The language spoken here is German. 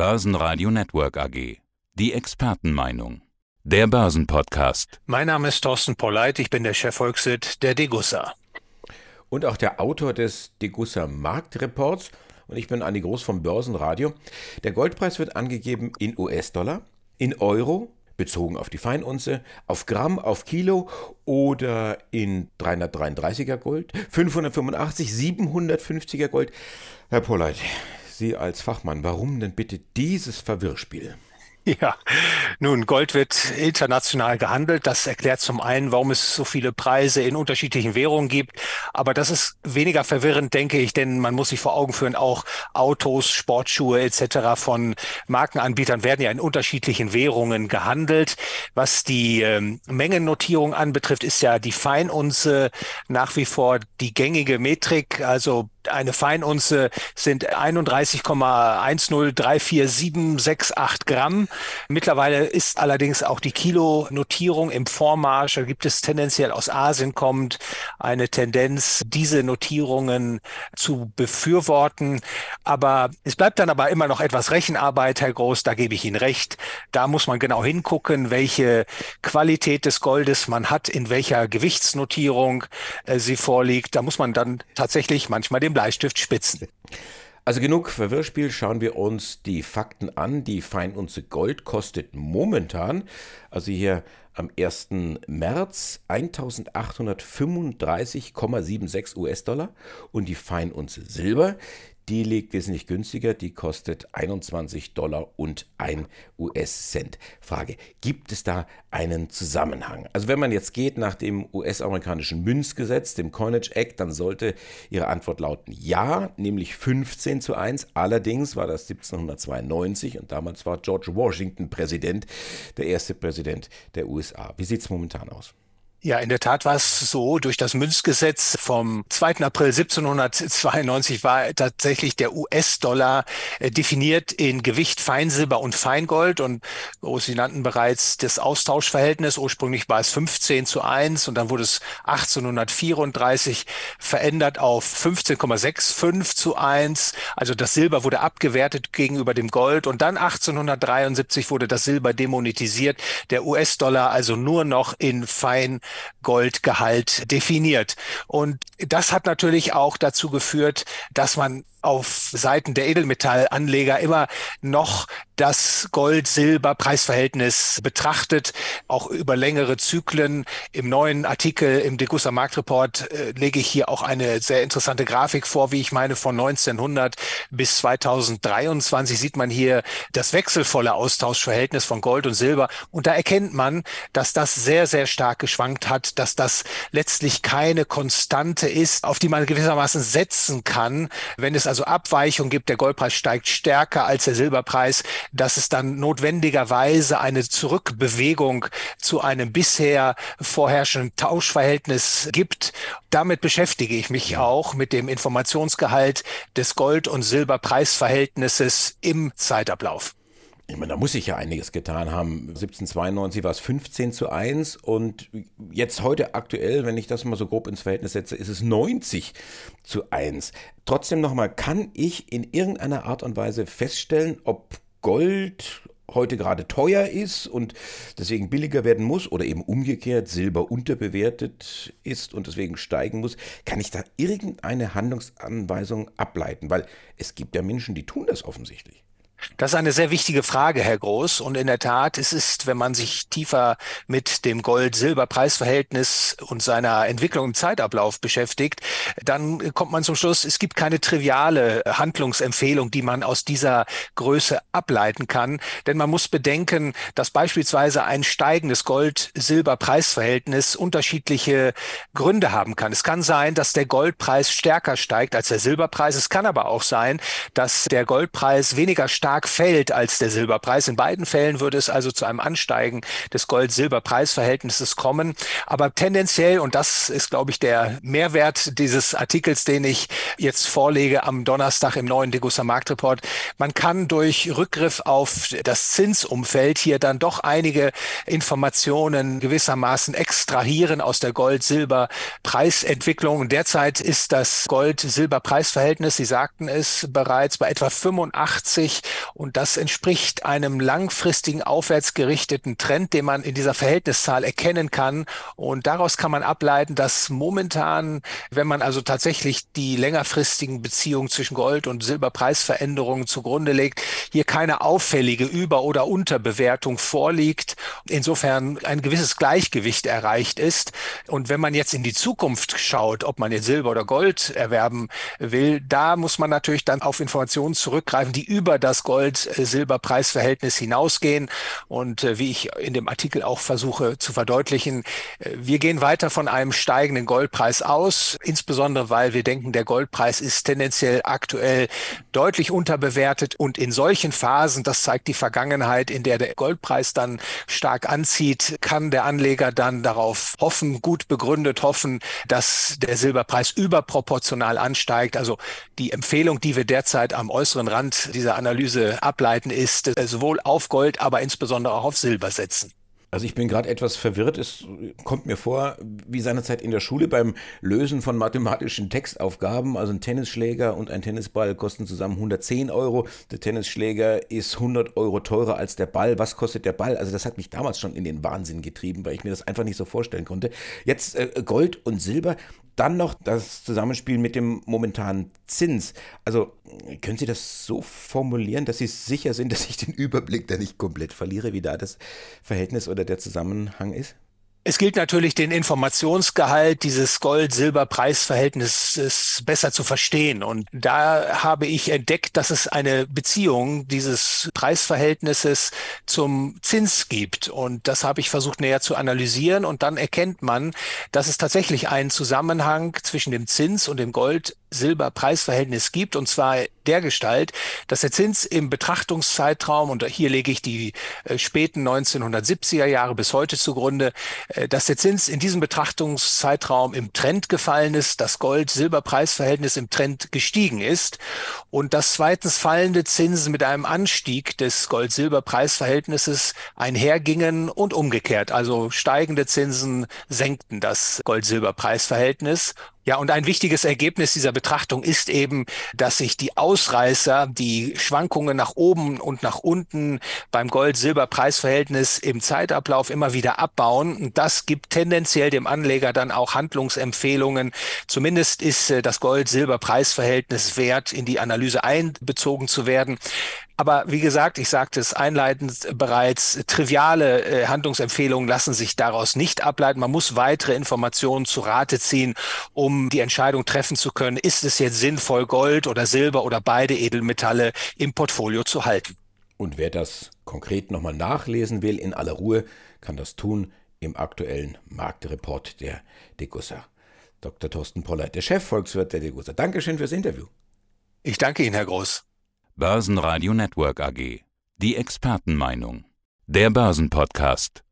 Börsenradio Network AG. Die Expertenmeinung. Der Börsenpodcast. Mein Name ist Thorsten Polleit, ich bin der Chefvolkswirt der Degussa. Und auch der Autor des Degussa Marktreports. Und ich bin Andi Groß vom Börsenradio. Der Goldpreis wird angegeben in US-Dollar, in Euro, bezogen auf die Feinunze, auf Gramm, auf Kilo oder in 333er Gold, 585, 750er Gold. Herr Polleit, Sie als Fachmann, warum denn bitte dieses Verwirrspiel? Ja, nun, Gold wird international gehandelt. Das erklärt zum einen, warum es so viele Preise in unterschiedlichen Währungen gibt. Aber das ist weniger verwirrend, denke ich, denn man muss sich vor Augen führen, auch Autos, Sportschuhe etc. von Markenanbietern werden ja in unterschiedlichen Währungen gehandelt. Was die ähm, Mengennotierung anbetrifft, ist ja die Feinunze nach wie vor die gängige Metrik. Also eine Feinunze sind 31,1034768 Gramm. Mittlerweile ist allerdings auch die Kilo-Notierung im Vormarsch. Da gibt es tendenziell aus Asien kommend eine Tendenz, diese Notierungen zu befürworten. Aber es bleibt dann aber immer noch etwas Rechenarbeit, Herr Groß, da gebe ich Ihnen recht. Da muss man genau hingucken, welche Qualität des Goldes man hat, in welcher Gewichtsnotierung äh, sie vorliegt. Da muss man dann tatsächlich manchmal den Bleistift spitzen. Also genug Verwirrspiel, schauen wir uns die Fakten an. Die Feinunze Gold kostet momentan, also hier am 1. März 1835,76 US-Dollar und die Feinunze Silber, die liegt wesentlich günstiger, die kostet 21 Dollar und 1 US-Cent. Frage, gibt es da einen Zusammenhang? Also wenn man jetzt geht nach dem US-amerikanischen Münzgesetz, dem Coinage Act, dann sollte Ihre Antwort lauten ja, nämlich 15 zu 1. Allerdings war das 1792 und damals war George Washington Präsident, der erste Präsident der USA. Wie sieht es momentan aus? Ja, in der Tat war es so, durch das Münzgesetz vom 2. April 1792 war tatsächlich der US-Dollar äh, definiert in Gewicht Feinsilber und Feingold und oh, Sie nannten bereits das Austauschverhältnis. Ursprünglich war es 15 zu 1 und dann wurde es 1834 verändert auf 15,65 zu 1. Also das Silber wurde abgewertet gegenüber dem Gold und dann 1873 wurde das Silber demonetisiert. Der US-Dollar also nur noch in Fein Goldgehalt definiert. Und das hat natürlich auch dazu geführt, dass man auf Seiten der Edelmetallanleger immer noch das Gold-Silber-Preisverhältnis betrachtet, auch über längere Zyklen. Im neuen Artikel im Degussa Marktreport äh, lege ich hier auch eine sehr interessante Grafik vor, wie ich meine, von 1900 bis 2023 sieht man hier das wechselvolle Austauschverhältnis von Gold und Silber. Und da erkennt man, dass das sehr, sehr stark geschwankt hat, dass das letztlich keine Konstante ist, auf die man gewissermaßen setzen kann, wenn es also Abweichung gibt, der Goldpreis steigt stärker als der Silberpreis, dass es dann notwendigerweise eine Zurückbewegung zu einem bisher vorherrschenden Tauschverhältnis gibt. Damit beschäftige ich mich auch mit dem Informationsgehalt des Gold- und Silberpreisverhältnisses im Zeitablauf. Ich meine, da muss sich ja einiges getan haben. 1792 war es 15 zu 1 und jetzt heute aktuell, wenn ich das mal so grob ins Verhältnis setze, ist es 90 zu 1. Trotzdem nochmal, kann ich in irgendeiner Art und Weise feststellen, ob Gold heute gerade teuer ist und deswegen billiger werden muss oder eben umgekehrt Silber unterbewertet ist und deswegen steigen muss, kann ich da irgendeine Handlungsanweisung ableiten? Weil es gibt ja Menschen, die tun das offensichtlich. Das ist eine sehr wichtige Frage, Herr Groß. Und in der Tat, es ist, wenn man sich tiefer mit dem Gold-Silber-Preisverhältnis und seiner Entwicklung im Zeitablauf beschäftigt, dann kommt man zum Schluss, es gibt keine triviale Handlungsempfehlung, die man aus dieser Größe ableiten kann. Denn man muss bedenken, dass beispielsweise ein steigendes Gold-Silber-Preisverhältnis unterschiedliche Gründe haben kann. Es kann sein, dass der Goldpreis stärker steigt als der Silberpreis. Es kann aber auch sein, dass der Goldpreis weniger stark stark fällt als der Silberpreis. In beiden Fällen würde es also zu einem Ansteigen des Gold-Silber-Preisverhältnisses kommen. Aber tendenziell, und das ist, glaube ich, der Mehrwert dieses Artikels, den ich jetzt vorlege am Donnerstag im neuen Degussa Marktreport, man kann durch Rückgriff auf das Zinsumfeld hier dann doch einige Informationen gewissermaßen extrahieren aus der Gold-Silber-Preisentwicklung. Derzeit ist das Gold-Silber-Preisverhältnis, Sie sagten es bereits, bei etwa 85 Und das entspricht einem langfristigen aufwärts gerichteten Trend, den man in dieser Verhältniszahl erkennen kann. Und daraus kann man ableiten, dass momentan, wenn man also tatsächlich die längerfristigen Beziehungen zwischen Gold- und Silberpreisveränderungen zugrunde legt, hier keine auffällige Über- oder Unterbewertung vorliegt. Insofern ein gewisses Gleichgewicht erreicht ist. Und wenn man jetzt in die Zukunft schaut, ob man jetzt Silber oder Gold erwerben will, da muss man natürlich dann auf Informationen zurückgreifen, die über das Gold-Silber-Preisverhältnis hinausgehen. Und äh, wie ich in dem Artikel auch versuche zu verdeutlichen, äh, wir gehen weiter von einem steigenden Goldpreis aus, insbesondere weil wir denken, der Goldpreis ist tendenziell aktuell deutlich unterbewertet und in solchen Phasen, das zeigt die Vergangenheit, in der der Goldpreis dann stark anzieht, kann der Anleger dann darauf hoffen, gut begründet hoffen, dass der Silberpreis überproportional ansteigt. Also die Empfehlung, die wir derzeit am äußeren Rand dieser Analyse ableiten, ist äh, sowohl auf Gold, aber insbesondere auch auf Silber setzen. Also ich bin gerade etwas verwirrt. Es kommt mir vor, wie seinerzeit in der Schule beim Lösen von mathematischen Textaufgaben. Also ein Tennisschläger und ein Tennisball kosten zusammen 110 Euro. Der Tennisschläger ist 100 Euro teurer als der Ball. Was kostet der Ball? Also das hat mich damals schon in den Wahnsinn getrieben, weil ich mir das einfach nicht so vorstellen konnte. Jetzt äh, Gold und Silber. Dann noch das Zusammenspiel mit dem momentanen Zins. Also können Sie das so formulieren, dass Sie sicher sind, dass ich den Überblick da nicht komplett verliere, wie da das Verhältnis oder der Zusammenhang ist? Es gilt natürlich, den Informationsgehalt dieses Gold-Silber-Preisverhältnisses besser zu verstehen. Und da habe ich entdeckt, dass es eine Beziehung dieses Preisverhältnisses zum Zins gibt. Und das habe ich versucht näher zu analysieren. Und dann erkennt man, dass es tatsächlich einen Zusammenhang zwischen dem Zins und dem Gold Silber-Preisverhältnis gibt, und zwar der Gestalt, dass der Zins im Betrachtungszeitraum, und hier lege ich die äh, späten 1970er Jahre bis heute zugrunde, äh, dass der Zins in diesem Betrachtungszeitraum im Trend gefallen ist, das Gold-Silber-Preisverhältnis im Trend gestiegen ist und dass zweitens fallende Zinsen mit einem Anstieg des Gold-Silber-Preisverhältnisses einhergingen und umgekehrt. Also steigende Zinsen senkten das Gold-Silber-Preisverhältnis ja, und ein wichtiges Ergebnis dieser Betrachtung ist eben, dass sich die Ausreißer, die Schwankungen nach oben und nach unten beim Gold-Silber-Preisverhältnis im Zeitablauf immer wieder abbauen. Und das gibt tendenziell dem Anleger dann auch Handlungsempfehlungen. Zumindest ist äh, das Gold-Silber-Preisverhältnis wert, in die Analyse einbezogen zu werden. Aber wie gesagt, ich sagte es einleitend bereits, triviale äh, Handlungsempfehlungen lassen sich daraus nicht ableiten. Man muss weitere Informationen zu Rate ziehen, um die Entscheidung treffen zu können, ist es jetzt sinnvoll, Gold oder Silber oder beide Edelmetalle im Portfolio zu halten. Und wer das konkret nochmal nachlesen will, in aller Ruhe, kann das tun im aktuellen Marktreport der Degussa. Dr. Thorsten Poller, der Chefvolkswirt der Degussa. Dankeschön fürs Interview. Ich danke Ihnen, Herr Groß. Börsenradio Network AG. Die Expertenmeinung. Der Börsenpodcast.